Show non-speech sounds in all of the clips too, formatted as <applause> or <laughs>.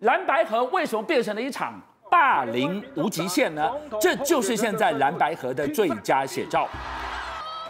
蓝白河为什么变成了一场霸凌无极限呢？这就是现在蓝白河的最佳写照。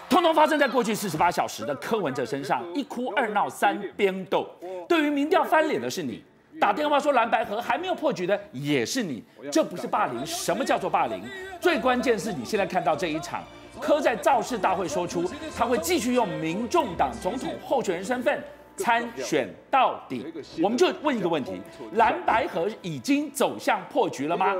通通发生在过去四十八小时的柯文哲身上，一哭二闹三边斗。对于民调翻脸的是你，打电话说蓝白河还没有破局的也是你。这不是霸凌，什么叫做霸凌？最关键是你现在看到这一场，柯在造势大会说出他会继续用民众党总统候选人身份。参选到底，我们就问一个问题：蓝白河已经走向破局了吗？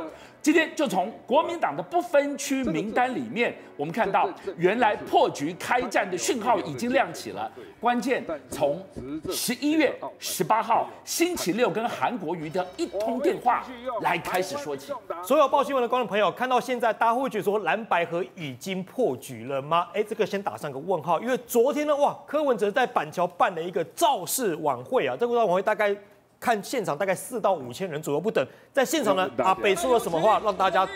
今天就从国民党的不分区名单里面，我们看到原来破局开战的讯号已经亮起了。关键从十一月十八号星期六跟韩国瑜的一通电话来开始说起。所有报新闻的观众朋友，看到现在大家会觉得说蓝白合已经破局了吗？哎，这个先打上个问号，因为昨天呢，哇，柯文哲在板桥办了一个造势晚会啊，这个造势晚会大概。看现场大概四到五千人左右不等，在现场呢，阿北说了什么话，让大家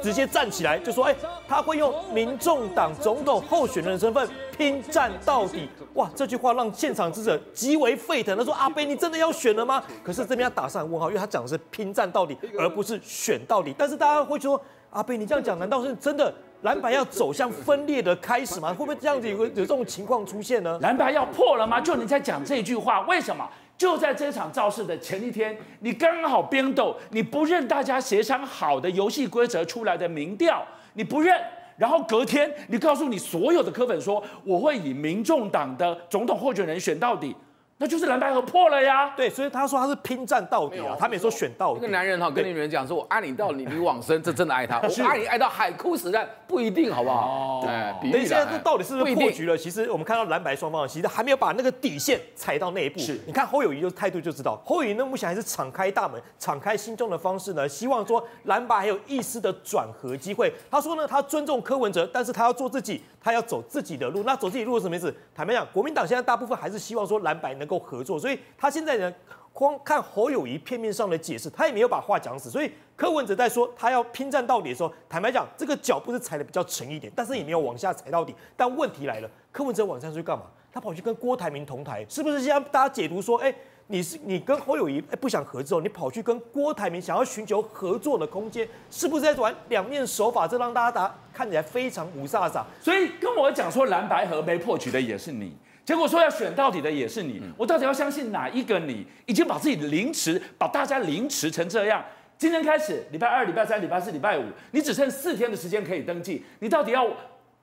直接站起来，就说：哎，他会用民众党总统候选人的身份拼战到底。哇，这句话让现场之者极为沸腾。他说：阿北，你真的要选了吗？可是这边要打上问号，因为他讲的是拼战到底，而不是选到底。但是大家会说：阿北，你这样讲，难道是真的蓝白要走向分裂的开始吗？会不会这样子有个有这种情况出现呢？蓝白要破了吗？就你在讲这句话，为什么？就在这场造势的前一天，你刚好编斗，你不认大家协商好的游戏规则出来的民调，你不认，然后隔天你告诉你所有的科粉说，我会以民众党的总统候选人选到底。那就是蓝白和破了呀，对，所以他说他是拼战到底啊，他没说选到底。这个男人哈，跟你们讲说，我爱你到你你往生，<laughs> 这真的爱他；我爱你爱到海枯石烂，不一定，好不好？哦对，等一下，这到底是不是破局了？其实我们看到蓝白双方其实还没有把那个底线踩到那一步。是，你看侯友谊就态度就知道，侯友谊呢目前还是敞开大门、敞开心中的方式呢，希望说蓝白还有一丝的转合机会。他说呢，他尊重柯文哲，但是他要做自己，他要走自己的路。那走自己路是什么意思？坦白讲，国民党现在大部分还是希望说蓝白能能够合作，所以。他现在呢，光看侯友宜片面上的解释，他也没有把话讲死。所以柯文哲在说他要拼战到底的时候，坦白讲，这个脚步是踩的比较沉一点，但是也没有往下踩到底。但问题来了，柯文哲晚上去干嘛？他跑去跟郭台铭同台，是不是现在大家解读说，哎，你是你跟侯友宜哎不想合作，你跑去跟郭台铭想要寻求合作的空间，是不是在玩两面手法？这让大家打看起来非常无煞煞。所以跟我讲说蓝白合没破局的也是你。结果说要选到底的也是你，我到底要相信哪一个你？已经把自己凌迟，把大家凌迟成这样。今天开始，礼拜二、礼拜三、礼拜四、礼拜五，你只剩四天的时间可以登记，你到底要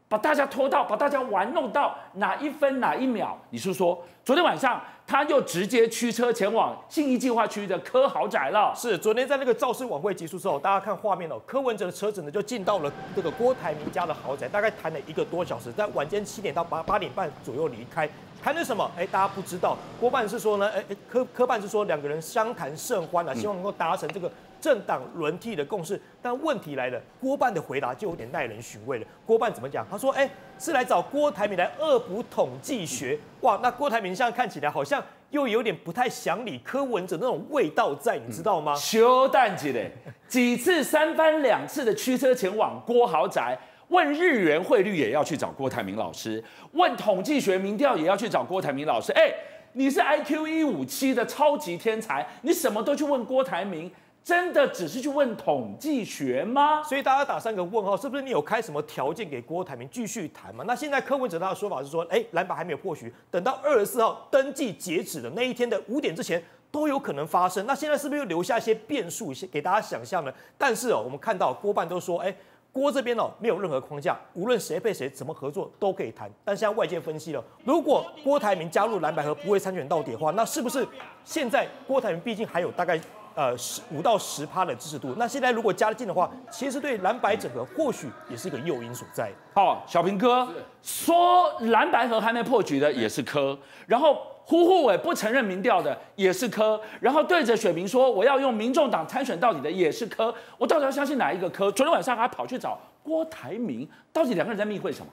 把大家拖到，把大家玩弄到哪一分哪一秒？你是说，昨天晚上他就直接驱车前往信义计划区的柯豪宅了？是，昨天在那个造势晚会结束之后，大家看画面哦，柯文哲的车子呢就进到了这个郭台铭家的豪宅，大概谈了一个多小时，在晚间七点到八八点半左右离开。谈的什么？哎，大家不知道。郭办是说呢，哎哎，柯柯办是说两个人相谈甚欢啊，希望能够达成这个政党轮替的共识。但问题来了，郭办的回答就有点耐人寻味了。郭办怎么讲？他说，哎，是来找郭台铭来恶补统计学。哇，那郭台铭现在看起来好像又有点不太想理柯文哲那种味道在，你知道吗？修蛋姐嘞，几次三番两次的驱车前往郭豪宅。问日元汇率也要去找郭台铭老师，问统计学民调也要去找郭台铭老师。哎，你是 IQ 一五七的超级天才，你什么都去问郭台铭，真的只是去问统计学吗？所以大家打三个问号，是不是你有开什么条件给郭台铭继续谈嘛？那现在柯文哲他的说法是说，哎，蓝白还没有破局，等到二十四号登记截止的那一天的五点之前都有可能发生。那现在是不是又留下一些变数，给大家想象呢？但是哦，我们看到郭办都说，哎。郭这边哦，没有任何框架，无论谁配谁，怎么合作都可以谈。但现在外界分析了，如果郭台铭加入蓝白合不会参选到底的话，那是不是现在郭台铭毕竟还有大概呃十五到十趴的支持度？那现在如果加进的话，其实对蓝白整合或许也是一个诱因所在。好，小平哥说蓝白合还没破局的也是科，然后。呼呼伟不承认民调的也是科，然后对着选民说我要用民众党参选到底的也是科，我到底要相信哪一个科？昨天晚上还跑去找郭台铭，到底两个人在密会什么？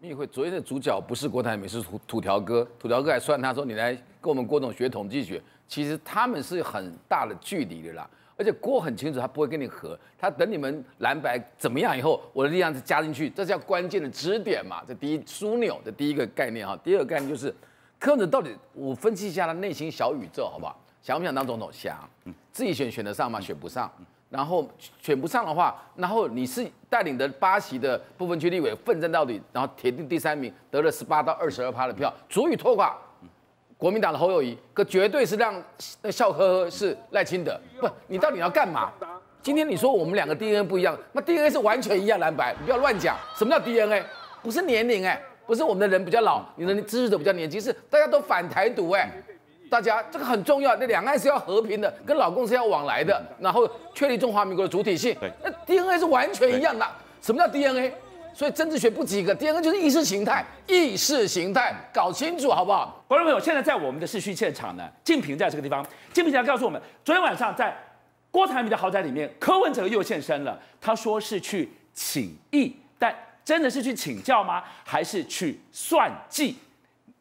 密会昨天的主角不是郭台铭，是土土条哥，土条哥还算他说你来跟我们郭总学统计学，其实他们是很大的距离的啦，而且郭很清楚他不会跟你合，他等你们蓝白怎么样以后，我的力量是加进去，这叫关键的支点嘛，这第一枢纽的第一个概念哈，第二个概念就是。柯文哲到底，我分析一下他内心小宇宙，好不好？想不想当总统？想。自己选选得上吗？选不上。然后选不上的话，然后你是带领的八席的部分区立委奋战到底，然后铁定第三名，得了十八到二十二趴的票，足以拖垮国民党的侯友谊，可绝对是让笑呵呵是赖清德。不，你到底要干嘛？今天你说我们两个 DNA 不一样，那 DNA 是完全一样蓝白，你不要乱讲。什么叫 DNA？不是年龄哎，不是我们的人比较老，你的支持者比较年轻，是大家都反台独哎。大家这个很重要，那两岸是要和平的，跟老公是要往来的，然后确立中华民国的主体性。那 DNA 是完全一样的。什么叫 DNA？所以政治学不及格第二个就是意识形态，意识形态搞清楚好不好？观众朋友，现在在我们的市区现场呢，静平在这个地方，静平在告诉我们，昨天晚上在郭台铭的豪宅里面，柯文哲又现身了。他说是去请益，但真的是去请教吗？还是去算计？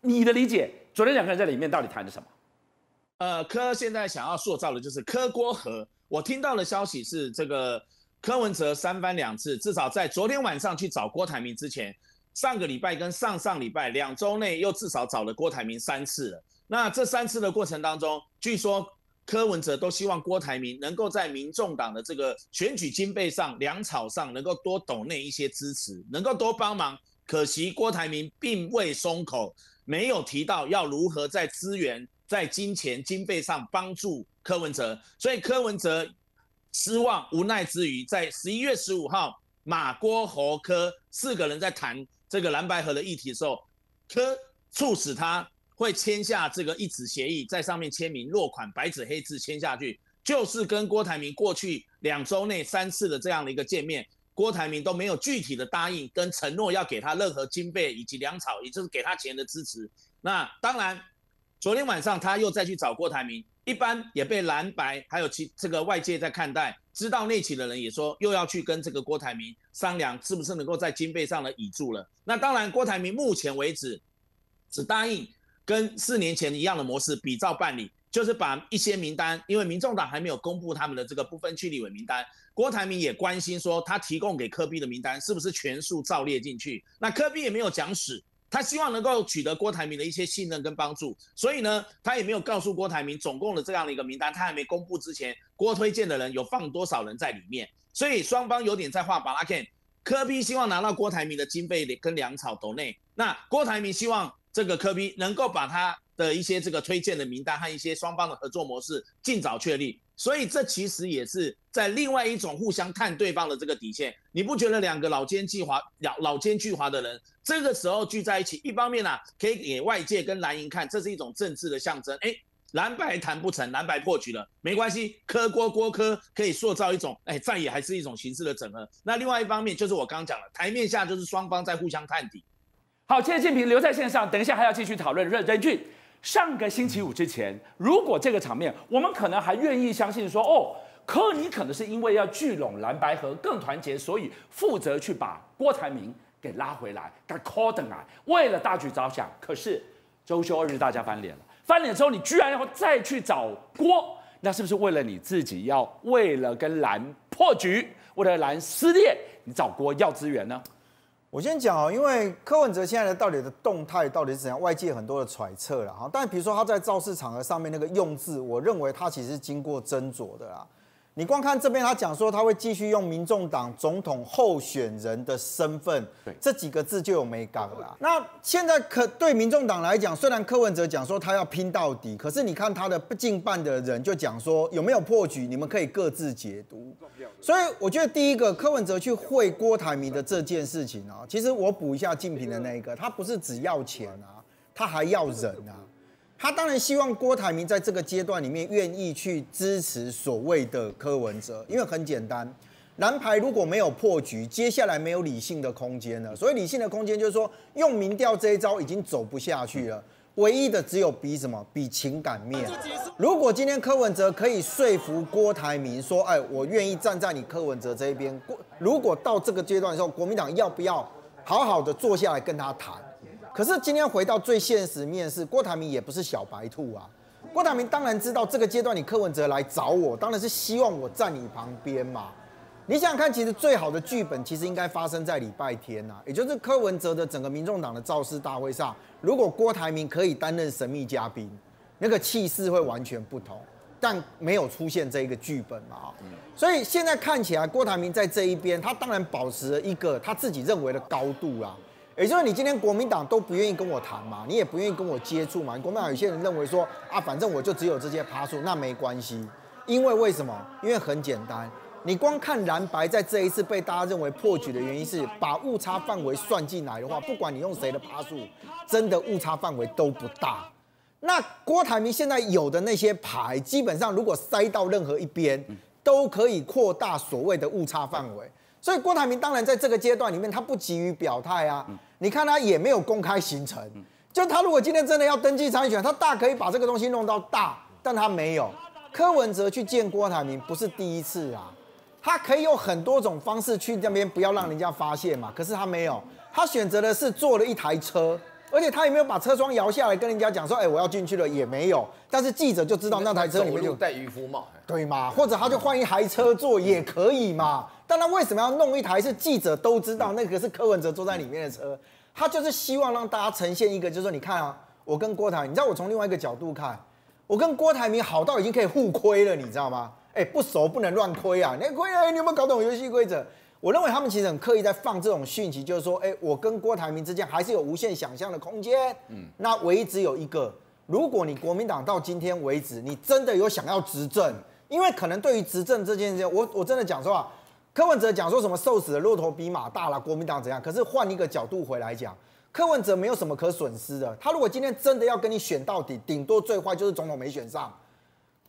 你的理解，昨天两个人在里面到底谈的什么？呃，柯现在想要塑造的就是柯郭和。我听到的消息是，这个柯文哲三番两次，至少在昨天晚上去找郭台铭之前，上个礼拜跟上上礼拜两周内又至少找了郭台铭三次了。那这三次的过程当中，据说柯文哲都希望郭台铭能够在民众党的这个选举经费上、粮草上能够多抖内一些支持，能够多帮忙。可惜郭台铭并未松口，没有提到要如何在资源。在金钱经费上帮助柯文哲，所以柯文哲失望无奈之余，在十一月十五号，马郭侯柯四个人在谈这个蓝白合的议题的时候，柯促使他会签下这个一纸协议，在上面签名落款，白纸黑字签下去，就是跟郭台铭过去两周内三次的这样的一个见面，郭台铭都没有具体的答应跟承诺要给他任何经费以及粮草，也就是给他钱的支持。那当然。昨天晚上他又再去找郭台铭，一般也被蓝白还有其这个外界在看待，知道内情的人也说又要去跟这个郭台铭商量是不是能够在经费上的挹注了。那当然，郭台铭目前为止只答应跟四年前一样的模式比照办理，就是把一些名单，因为民众党还没有公布他们的这个不分区立委名单，郭台铭也关心说他提供给柯 P 的名单是不是全数照列进去，那柯 P 也没有讲死。他希望能够取得郭台铭的一些信任跟帮助，所以呢，他也没有告诉郭台铭总共的这样的一个名单，他还没公布之前，郭推荐的人有放多少人在里面，所以双方有点在画芭乐 K。柯 P 希望拿到郭台铭的经费跟粮草斗内，那郭台铭希望这个柯 P 能够把他的一些这个推荐的名单和一些双方的合作模式尽早确立。所以这其实也是在另外一种互相看对方的这个底线，你不觉得两个老奸巨猾、老老奸巨猾的人这个时候聚在一起，一方面呢、啊、可以给外界跟蓝营看，这是一种政治的象征。哎，蓝白谈不成，蓝白破局了，没关系，柯郭郭柯可以塑造一种，哎，再也还是一种形式的整合。那另外一方面就是我刚刚讲了，台面下就是双方在互相探底。好，谢谢敬平留在线上，等一下还要继续讨论任君。上个星期五之前，如果这个场面，我们可能还愿意相信说，哦，柯尼可能是因为要聚拢蓝白合更团结，所以负责去把郭台铭给拉回来，给 call 等来，为了大局着想。可是周休二日，大家翻脸了，翻脸之后，你居然要再去找郭，那是不是为了你自己要为了跟蓝破局，为了蓝撕裂，你找郭要资源呢？我先讲哦，因为柯文哲现在的到底的动态到底是怎样，外界很多的揣测了哈。但比如说他在造势场合上面那个用字，我认为他其实是经过斟酌的啦。你光看这边，他讲说他会继续用民众党总统候选人的身份，对这几个字就有美感了啦。那现在可对民众党来讲，虽然柯文哲讲说他要拼到底，可是你看他的不近半的人就讲说有没有破局，你们可以各自解读。所以我觉得第一个柯文哲去会郭台铭的这件事情啊，其实我补一下敬平的那一个，他不是只要钱啊，他还要人啊。他当然希望郭台铭在这个阶段里面愿意去支持所谓的柯文哲，因为很简单，蓝牌如果没有破局，接下来没有理性的空间了。所以理性的空间就是说，用民调这一招已经走不下去了，唯一的只有比什么？比情感面。如果今天柯文哲可以说服郭台铭说，哎，我愿意站在你柯文哲这一边。如果到这个阶段的时候，国民党要不要好好的坐下来跟他谈？可是今天回到最现实面是，郭台铭也不是小白兔啊。郭台铭当然知道这个阶段你柯文哲来找我，当然是希望我站你旁边嘛。你想想看，其实最好的剧本其实应该发生在礼拜天呐、啊，也就是柯文哲的整个民众党的造势大会上，如果郭台铭可以担任神秘嘉宾，那个气势会完全不同。但没有出现这一个剧本嘛啊，所以现在看起来郭台铭在这一边，他当然保持了一个他自己认为的高度啦。也就是你今天国民党都不愿意跟我谈嘛，你也不愿意跟我接触嘛。国民党有些人认为说啊，反正我就只有这些趴数，那没关系。因为为什么？因为很简单，你光看蓝白在这一次被大家认为破局的原因是把误差范围算进来的话，不管你用谁的趴数，真的误差范围都不大。那郭台铭现在有的那些牌，基本上如果塞到任何一边，都可以扩大所谓的误差范围。所以郭台铭当然在这个阶段里面，他不急于表态啊。你看他也没有公开行程，就他如果今天真的要登记参选，他大可以把这个东西弄到大，但他没有。柯文哲去见郭台铭不是第一次啊，他可以有很多种方式去那边，不要让人家发现嘛。可是他没有，他选择的是坐了一台车，而且他也没有把车窗摇下来跟人家讲说，哎，我要进去了，也没有。但是记者就知道那台车里面就戴渔夫帽，对嘛？或者他就换一台车坐也可以嘛。但他为什么要弄一台是记者都知道那个是柯文哲坐在里面的车？他就是希望让大家呈现一个，就是说你看啊，我跟郭台铭，你知道我从另外一个角度看，我跟郭台铭好到已经可以互亏了，你知道吗？哎，不熟不能乱亏啊！你亏哎，你有没有搞懂游戏规则？我认为他们其实很刻意在放这种讯息，就是说，哎，我跟郭台铭之间还是有无限想象的空间。嗯，那唯一只有一个，如果你国民党到今天为止，你真的有想要执政，因为可能对于执政这件事情，我我真的讲实话。柯文哲讲说什么瘦死的骆驼比马大了，国民党怎样？可是换一个角度回来讲，柯文哲没有什么可损失的。他如果今天真的要跟你选到底，顶多最坏就是总统没选上。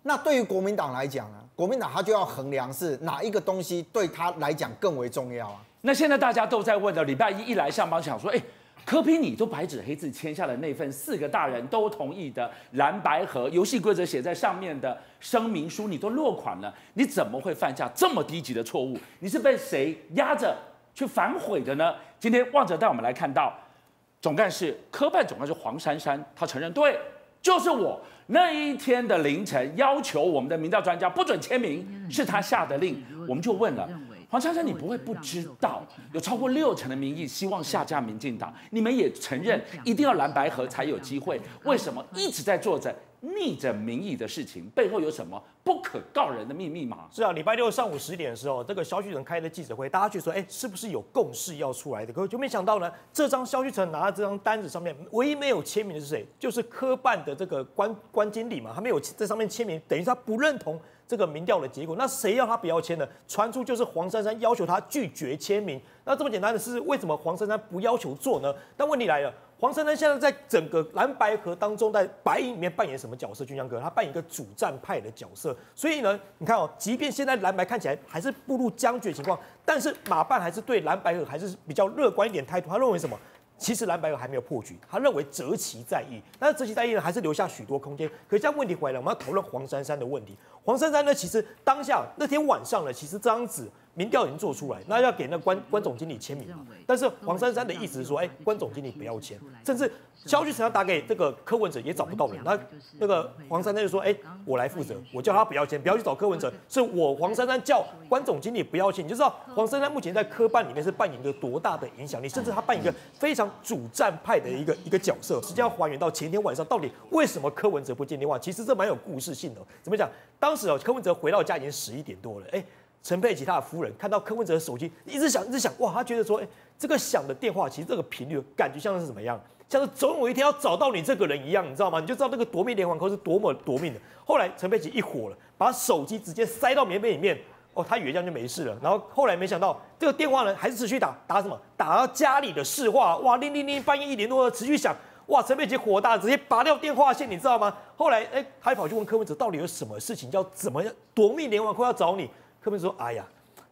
那对于国民党来讲呢？国民党他就要衡量是哪一个东西对他来讲更为重要啊？那现在大家都在问的，礼拜一一来上班想说，哎。柯 P，你都白纸黑字签下了那份四个大人都同意的蓝白盒游戏规则写在上面的声明书，你都落款了，你怎么会犯下这么低级的错误？你是被谁压着去反悔的呢？今天旺哲带我们来看到，总干事科办总干事黄珊珊，他承认对，就是我那一天的凌晨要求我们的民调专家不准签名，是他下的令，我们就问了。黄珊珊，你不会不知道，有超过六成的民意希望下架民进党，你们也承认一定要蓝白合才有机会，为什么一直在做着逆着民意的事情？背后有什么不可告人的秘密吗？是啊，礼拜六上午十点的时候，这个萧旭成开的记者会，大家就说，哎，是不是有共识要出来的？可就没想到呢，这张萧旭成拿的这张单子上面，唯一没有签名的是谁？就是科办的这个关 <laughs> 关经理嘛，他没有在上面签名，等于他不认同。这个民调的结果，那谁要他不要签呢？传出就是黄珊珊要求他拒绝签名。那这么简单的事，为什么黄珊珊不要求做呢？但问题来了，黄珊珊现在在整个蓝白河当中，在白银里面扮演什么角色？俊相哥，他扮演一个主战派的角色。所以呢，你看哦，即便现在蓝白看起来还是步入僵局的情况，但是马办还是对蓝白河还是比较乐观一点态度。他认为什么？其实蓝白河还没有破局，他认为择期再议，但是择期再议呢，还是留下许多空间。可是这样问题回来，我们要讨论黄珊珊的问题。黄珊珊呢，其实当下那天晚上呢，其实这张纸。民调已经做出来，那要给那关关总经理签名嘛？但是黄珊珊的意思是说，哎，关总经理不要签，甚至萧旭成要打给这个柯文哲也找不到人。那那个黄珊珊就说，哎，我来负责，我叫他不要签，不要去找柯文哲，是我黄珊珊叫关总经理不要签。你就知道黄珊珊目前在科办里面是扮演一个多大的影响力，甚至他扮演一个非常主战派的一个一个角色。实际上还原到前天晚上，到底为什么柯文哲不接电话？其实这蛮有故事性的。怎么讲？当时哦，柯文哲回到家已经十一点多了，哎。陈佩琪他的夫人看到柯文哲的手机一直响一直响，哇，他觉得说，哎，这个响的电话其实这个频率感觉像是怎么样？像是总有一天要找到你这个人一样，你知道吗？你就知道那个夺命连环 call 是多么夺命的。后来陈佩琪一火了，把手机直接塞到棉被里面，哦，他以为这样就没事了。然后后来没想到这个电话呢还是持续打，打什么？打到家里的市话，哇，铃铃铃，半夜一点多持续响，哇，陈佩琪火大，直接拔掉电话线，你知道吗？后来哎，他还跑去问柯文哲到底有什么事情，叫怎么样夺命连环 call 要找你？柯文哲说：“哎呀，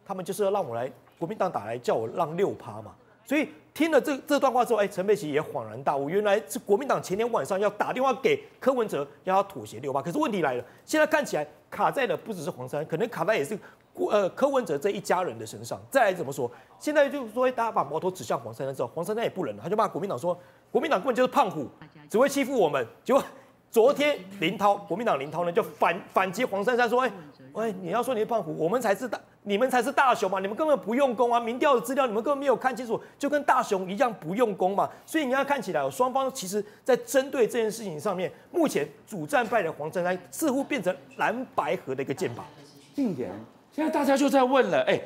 他们就是要让我来国民党打来叫我让六趴嘛。”所以听了这这段话之后，哎，陈佩琪也恍然大悟，原来是国民党前天晚上要打电话给柯文哲，要他妥协六趴。可是问题来了，现在看起来卡在的不只是黄珊，可能卡在也是呃柯文哲这一家人的身上。再来怎么说？现在就是说，大家把矛头指向黄珊珊之后，黄珊珊也不忍了，他就骂国民党说：“国民党根本就是胖虎，只会欺负我们。”结果昨天林涛，国民党林涛呢就反反击黄珊珊说：“哎。”喂，你要说你是胖虎，我们才是大，你们才是大熊嘛，你们根本不用功啊，民调的资料你们根本没有看清楚，就跟大熊一样不用功嘛。所以你要看起来，双方其实在针对这件事情上面，目前主战派的黄珊珊似乎变成蓝白河的一个箭靶。定点，现在大家就在问了，哎，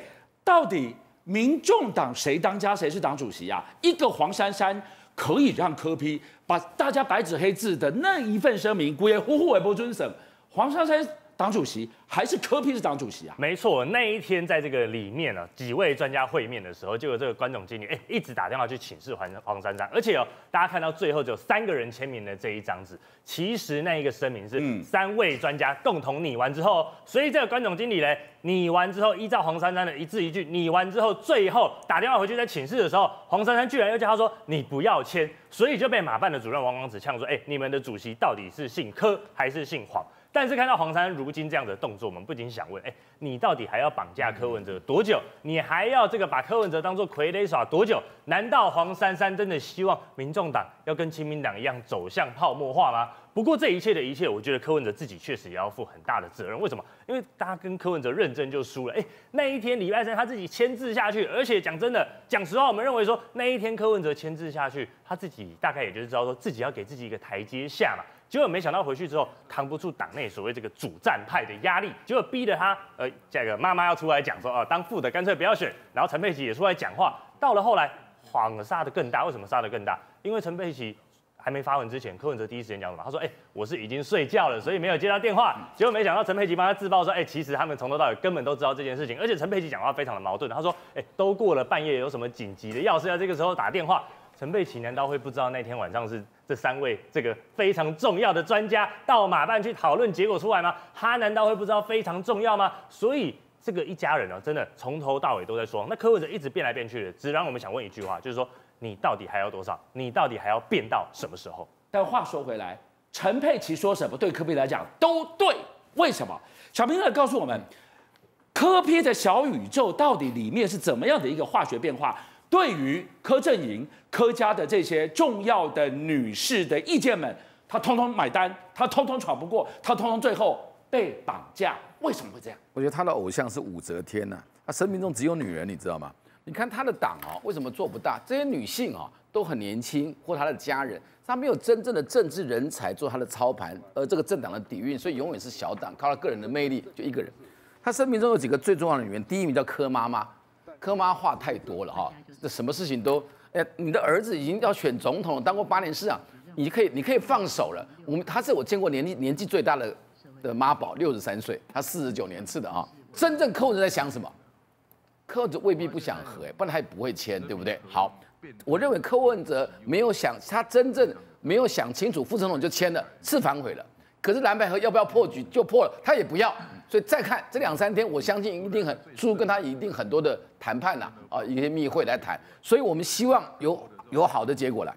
到底民众党谁当家，谁是党主席啊？一个黄珊珊可以让柯批把大家白纸黑字的那一份声明，姑爷呼呼为不遵守，黄珊珊。党主席还是柯 P 是党主席啊？没错，那一天在这个里面呢，几位专家会面的时候，就有这个关总经理哎，一直打电话去请示黄黄珊珊，而且哦，大家看到最后只有三个人签名的这一张纸，其实那一个声明是三位专家共同拟完之后，所以这个关总经理呢，拟完之后，依照黄珊珊的一字一句拟完之后，最后打电话回去在请示的时候，黄珊珊居然又叫他说你不要签，所以就被马办的主任王光子呛说，哎，你们的主席到底是姓柯还是姓黄？但是看到黄珊如今这样的动作，我们不禁想问：哎，你到底还要绑架柯文哲多久？你还要这个把柯文哲当做傀儡耍多久？难道黄珊珊真的希望民众党要跟亲民党一样走向泡沫化吗？不过这一切的一切，我觉得柯文哲自己确实也要负很大的责任。为什么？因为大家跟柯文哲认真就输了。哎，那一天礼拜三他自己签字下去，而且讲真的，讲实话，我们认为说那一天柯文哲签字下去，他自己大概也就是知道说自己要给自己一个台阶下嘛。结果没想到回去之后扛不住党内所谓这个主战派的压力，结果逼得他呃这个妈妈要出来讲说啊，当副的干脆不要选，然后陈佩琪也出来讲话。到了后来谎杀得更大，为什么杀得更大？因为陈佩琪还没发文之前，柯文哲第一时间讲什么？他说哎、我是已经睡觉了，所以没有接到电话。结果没想到陈佩琪帮他自爆说哎、其实他们从头到尾根本都知道这件事情，而且陈佩琪讲话非常的矛盾。他说哎、都过了半夜，有什么紧急的要事要这个时候打电话？陈佩琪难道会不知道那天晚上是这三位这个非常重要的专家到马办去讨论结果出来吗？他难道会不知道非常重要吗？所以这个一家人呢，真的从头到尾都在说。那柯文哲一直变来变去的，只让我们想问一句话，就是说你到底还要多少？你到底还要变到什么时候？但话说回来，陈佩琪说什么对柯 P 来讲都对，为什么？小平哥告诉我们，柯 P 的小宇宙到底里面是怎么样的一个化学变化？对于柯阵营、柯家的这些重要的女士的意见们，他通通买单，他通通闯不过，他通通最后被绑架。为什么会这样？我觉得他的偶像是武则天呐、他生命中只有女人，你知道吗？你看他的党啊，为什么做不大？这些女性啊都很年轻，或他的家人，他没有真正的政治人才做他的操盘，而这个政党的底蕴，所以永远是小党，靠他个人的魅力，就一个人。他生命中有几个最重要的女人，第一名叫柯妈妈。柯妈话太多了哈，这什么事情都，哎，你的儿子已经要选总统，当过八年市长，你可以，你可以放手了。我们他是我见过年纪年纪最大的的妈宝，六十三岁，他四十九年次的啊。真正柯文哲在想什么？柯文哲未必不想和，哎，不然他也不会签，对不对？好，我认为柯文哲没有想，他真正没有想清楚，副总统就签了，是反悔了。可是蓝白合要不要破局就破了，他也不要。所以再看这两三天，我相信一定很，朱跟他一定很多的谈判呐，啊，一些密会来谈。所以我们希望有有好的结果来。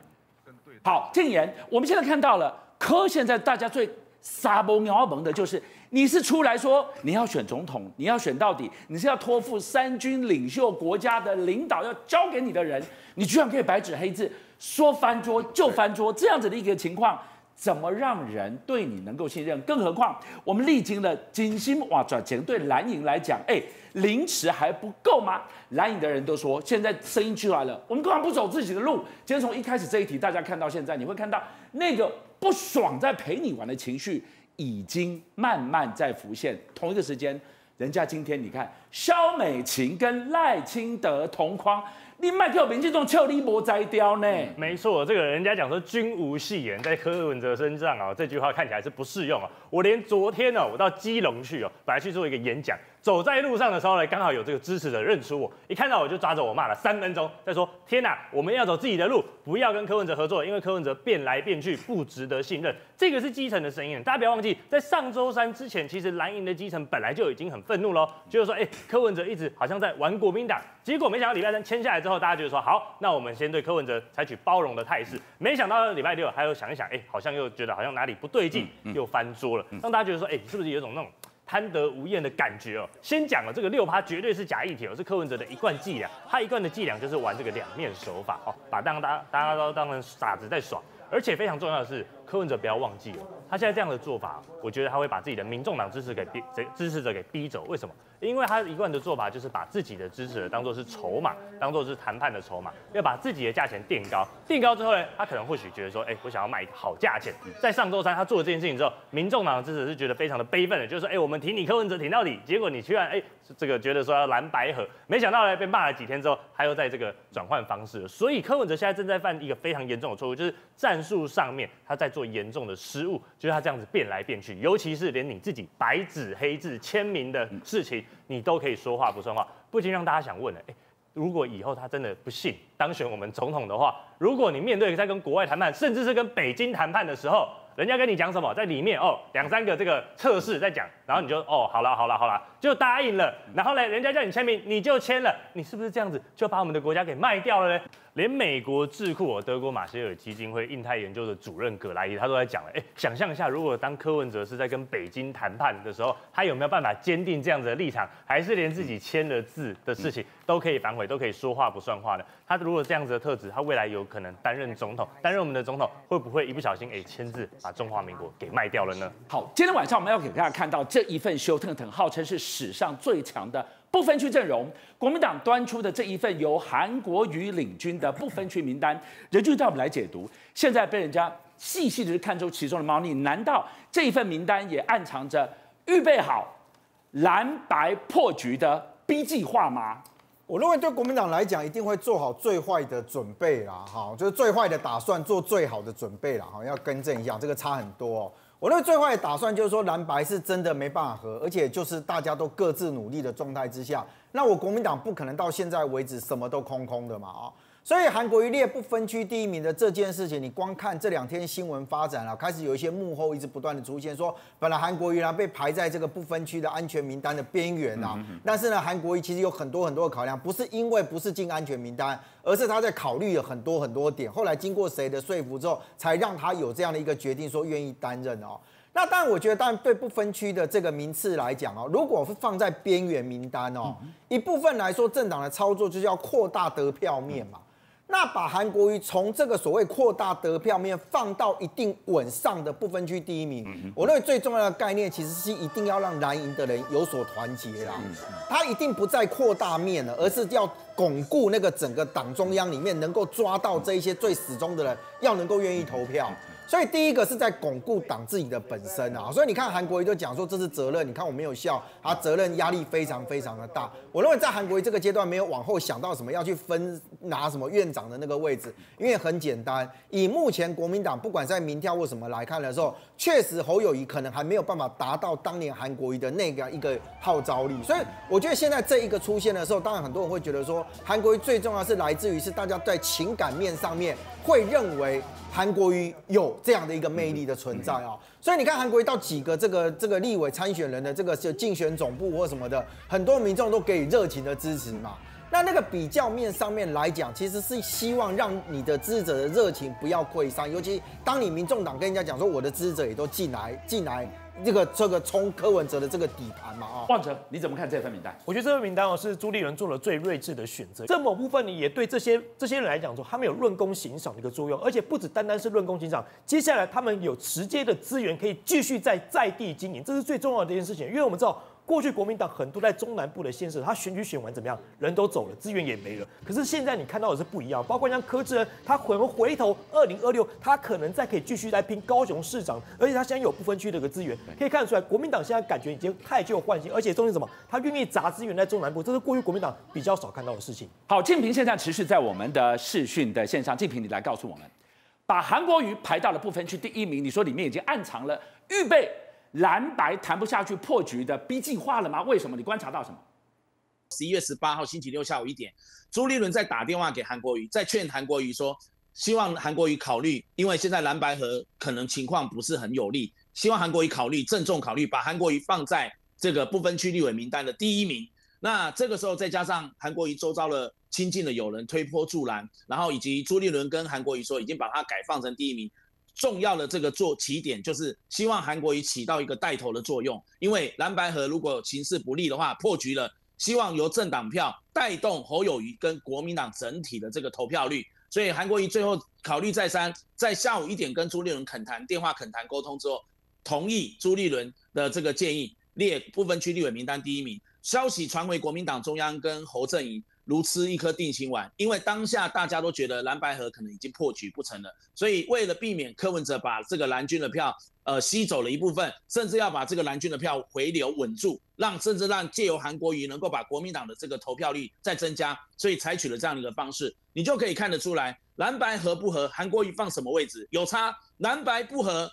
好，建言，我们现在看到了，柯现在大家最撒蒙鸟蒙的就是，你是出来说你要选总统，你要选到底，你是要托付三军领袖国家的领导要交给你的人，你居然可以白纸黑字说翻桌就翻桌，这样子的一个情况。怎么让人对你能够信任？更何况我们历经了金星哇转钱，对蓝营来讲，哎，凌迟还不够吗？蓝营的人都说，现在声音出来了，我们干嘛不走自己的路？今天从一开始这一题，大家看到现在，你会看到那个不爽在陪你玩的情绪已经慢慢在浮现。同一个时间，人家今天你看，萧美琴跟赖清德同框。你麦克民进党笑你无摘掉呢？没错，这个人家讲说君无戏言，在柯文哲身上啊，这句话看起来是不适用啊。我连昨天呢，我到基隆去哦，本来去做一个演讲。走在路上的时候呢，刚好有这个支持者认出我，一看到我就抓着我骂了三分钟，再说天哪，我们要走自己的路，不要跟柯文哲合作，因为柯文哲变来变去不值得信任。这个是基层的声音，大家不要忘记，在上周三之前，其实蓝营的基层本来就已经很愤怒喽，就是说，哎，柯文哲一直好像在玩国民党，结果没想到礼拜三签下来之后，大家觉得说好，那我们先对柯文哲采取包容的态势，没想到礼拜六还有想一想，哎，好像又觉得好像哪里不对劲，又翻桌了，让大家觉得说，哎，是不是有一种那种？贪得无厌的感觉哦。先讲了这个六趴绝对是假议题哦，是柯文哲的一贯伎俩。他一贯的伎俩就是玩这个两面手法哦，把当大大家都当成傻子在耍。而且非常重要的是，柯文哲不要忘记了，他现在这样的做法，我觉得他会把自己的民众党支持给逼，支持者给逼走。为什么？因为他一贯的做法就是把自己的支持者当做是筹码，当做是谈判的筹码，要把自己的价钱垫高。垫高之后呢，他可能或许觉得说，哎，我想要卖一个好价钱。在上周三他做了这件事情之后，民众党的支持是觉得非常的悲愤的，就是说，哎，我们挺你柯文哲挺到底，结果你居然哎，这个觉得说要蓝白合，没想到呢被骂了几天之后，他又在这个转换方式。所以柯文哲现在正在犯一个非常严重的错误，就是战术上面他在做严重的失误，就是他这样子变来变去，尤其是连你自己白纸黑字签名的事情。你都可以说话不算话，不禁让大家想问了，哎，如果以后他真的不幸当选我们总统的话，如果你面对在跟国外谈判，甚至是跟北京谈判的时候，人家跟你讲什么，在里面哦两三个这个测试在讲，然后你就哦好了好了好了就答应了，然后呢人家叫你签名你就签了，你是不是这样子就把我们的国家给卖掉了呢？连美国智库德国马歇尔基金会印太研究的主任葛莱伊他都在讲了，哎，想象一下，如果当柯文哲是在跟北京谈判的时候，他有没有办法坚定这样子的立场，还是连自己签了字的事情都可以反悔，都可以说话不算话呢？他如果这样子的特质，他未来有可能担任总统，担任我们的总统，会不会一不小心哎签字把中华民国给卖掉了呢？好，今天晚上我们要给大家看到这一份修特腾号称是史上最强的。不分区阵容，国民党端出的这一份由韩国瑜领军的不分区名单，人就带我们来解读。现在被人家细细的看出其中的猫腻，难道这一份名单也暗藏着预备好蓝白破局的 B 计划吗？我认为对国民党来讲，一定会做好最坏的准备啦，哈，就是最坏的打算，做最好的准备啦，哈，要更正一下，这个差很多哦。我认为最坏的打算就是说蓝白是真的没办法合，而且就是大家都各自努力的状态之下，那我国民党不可能到现在为止什么都空空的嘛啊。所以韩国瑜列不分区第一名的这件事情，你光看这两天新闻发展啊，开始有一些幕后一直不断的出现，说本来韩国瑜呢被排在这个不分区的安全名单的边缘啊，但是呢韩国瑜其实有很多很多的考量，不是因为不是进安全名单，而是他在考虑了很多很多点，后来经过谁的说服之后，才让他有这样的一个决定，说愿意担任哦。那当然，我觉得当然对不分区的这个名次来讲哦，如果是放在边缘名单哦，一部分来说政党的操作就是要扩大得票面嘛。那把韩国瑜从这个所谓扩大得票面放到一定稳上的不分区第一名，我认为最重要的概念其实是一定要让蓝营的人有所团结啦。他一定不再扩大面了，而是要巩固那个整个党中央里面能够抓到这一些最死忠的人，要能够愿意投票。所以第一个是在巩固党自己的本身啊，所以你看韩国瑜就讲说这是责任，你看我没有笑，他责任压力非常非常的大。我认为在韩国瑜这个阶段没有往后想到什么要去分拿什么院长的那个位置，因为很简单，以目前国民党不管在民调或什么来看的时候，确实侯友谊可能还没有办法达到当年韩国瑜的那个一个号召力。所以我觉得现在这一个出现的时候，当然很多人会觉得说韩国瑜最重要是来自于是大家在情感面上面会认为。韩国瑜有这样的一个魅力的存在啊，所以你看韩国瑜到几个这个这个立委参选人的这个就竞选总部或什么的，很多民众都给予热情的支持嘛。那那个比较面上面来讲，其实是希望让你的支持者的热情不要溃散，尤其当你民众党跟人家讲说我的支持者也都进来进来。这个这个冲柯文哲的这个底盘嘛啊，万成你怎么看这份名单？我觉得这份名单哦是朱立伦做了最睿智的选择。这某部分呢也对这些这些人来讲说，他们有论功行赏的一个作用，而且不止单单是论功行赏，接下来他们有直接的资源可以继续在在地经营，这是最重要的一件事情，因为我们知道。过去国民党很多在中南部的县市，他选举选完怎么样？人都走了，资源也没了。可是现在你看到的是不一样，包括像柯志恩，他可能回头二零二六，他可能再可以继续来拼高雄市长，而且他现在有不分区的一个资源，可以看得出来，国民党现在感觉已经太旧换新，而且重点什么？他愿意砸资源在中南部，这是过去国民党比较少看到的事情。好，静平现在持续在我们的视讯的线上，静平你来告诉我们，把韩国瑜排到了不分区第一名，你说里面已经暗藏了预备。蓝白谈不下去破局的逼进化了吗？为什么？你观察到什么？十一月十八号星期六下午一点，朱立伦在打电话给韩国瑜，在劝韩国瑜说，希望韩国瑜考虑，因为现在蓝白合可能情况不是很有利，希望韩国瑜考虑郑重考虑，把韩国瑜放在这个不分区立委名单的第一名。那这个时候再加上韩国瑜周遭的亲近的友人推波助澜，然后以及朱立伦跟韩国瑜说，已经把他改放成第一名。重要的这个做起点就是希望韩国瑜起到一个带头的作用，因为蓝白合如果形势不利的话，破局了，希望由政党票带动侯友宜跟国民党整体的这个投票率，所以韩国瑜最后考虑再三，在下午一点跟朱立伦恳谈，电话恳谈沟通之后，同意朱立伦的这个建议，列部分区立委名单第一名。消息传回国民党中央跟侯阵营。如吃一颗定心丸，因为当下大家都觉得蓝白合可能已经破局不成了，所以为了避免柯文哲把这个蓝军的票呃吸走了一部分，甚至要把这个蓝军的票回流稳住，让甚至让借由韩国瑜能够把国民党的这个投票率再增加，所以采取了这样的一个方式，你就可以看得出来，蓝白合不合，韩国瑜放什么位置有差，蓝白不合，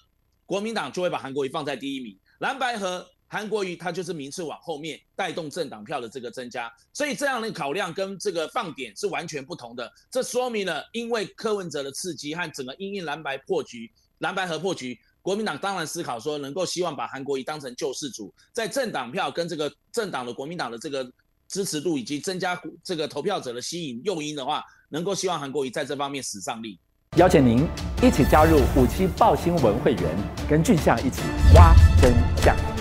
国民党就会把韩国瑜放在第一名，蓝白合。韩国瑜他就是名次往后面带动政党票的这个增加，所以这样的考量跟这个放点是完全不同的。这说明了，因为柯文哲的刺激和整个因应蓝白破局、蓝白合破局，国民党当然思考说，能够希望把韩国瑜当成救世主，在政党票跟这个政党的国民党的这个支持度以及增加这个投票者的吸引诱因的话，能够希望韩国瑜在这方面使上力。邀请您一起加入五七爆新闻会员，跟俊相一起挖真相。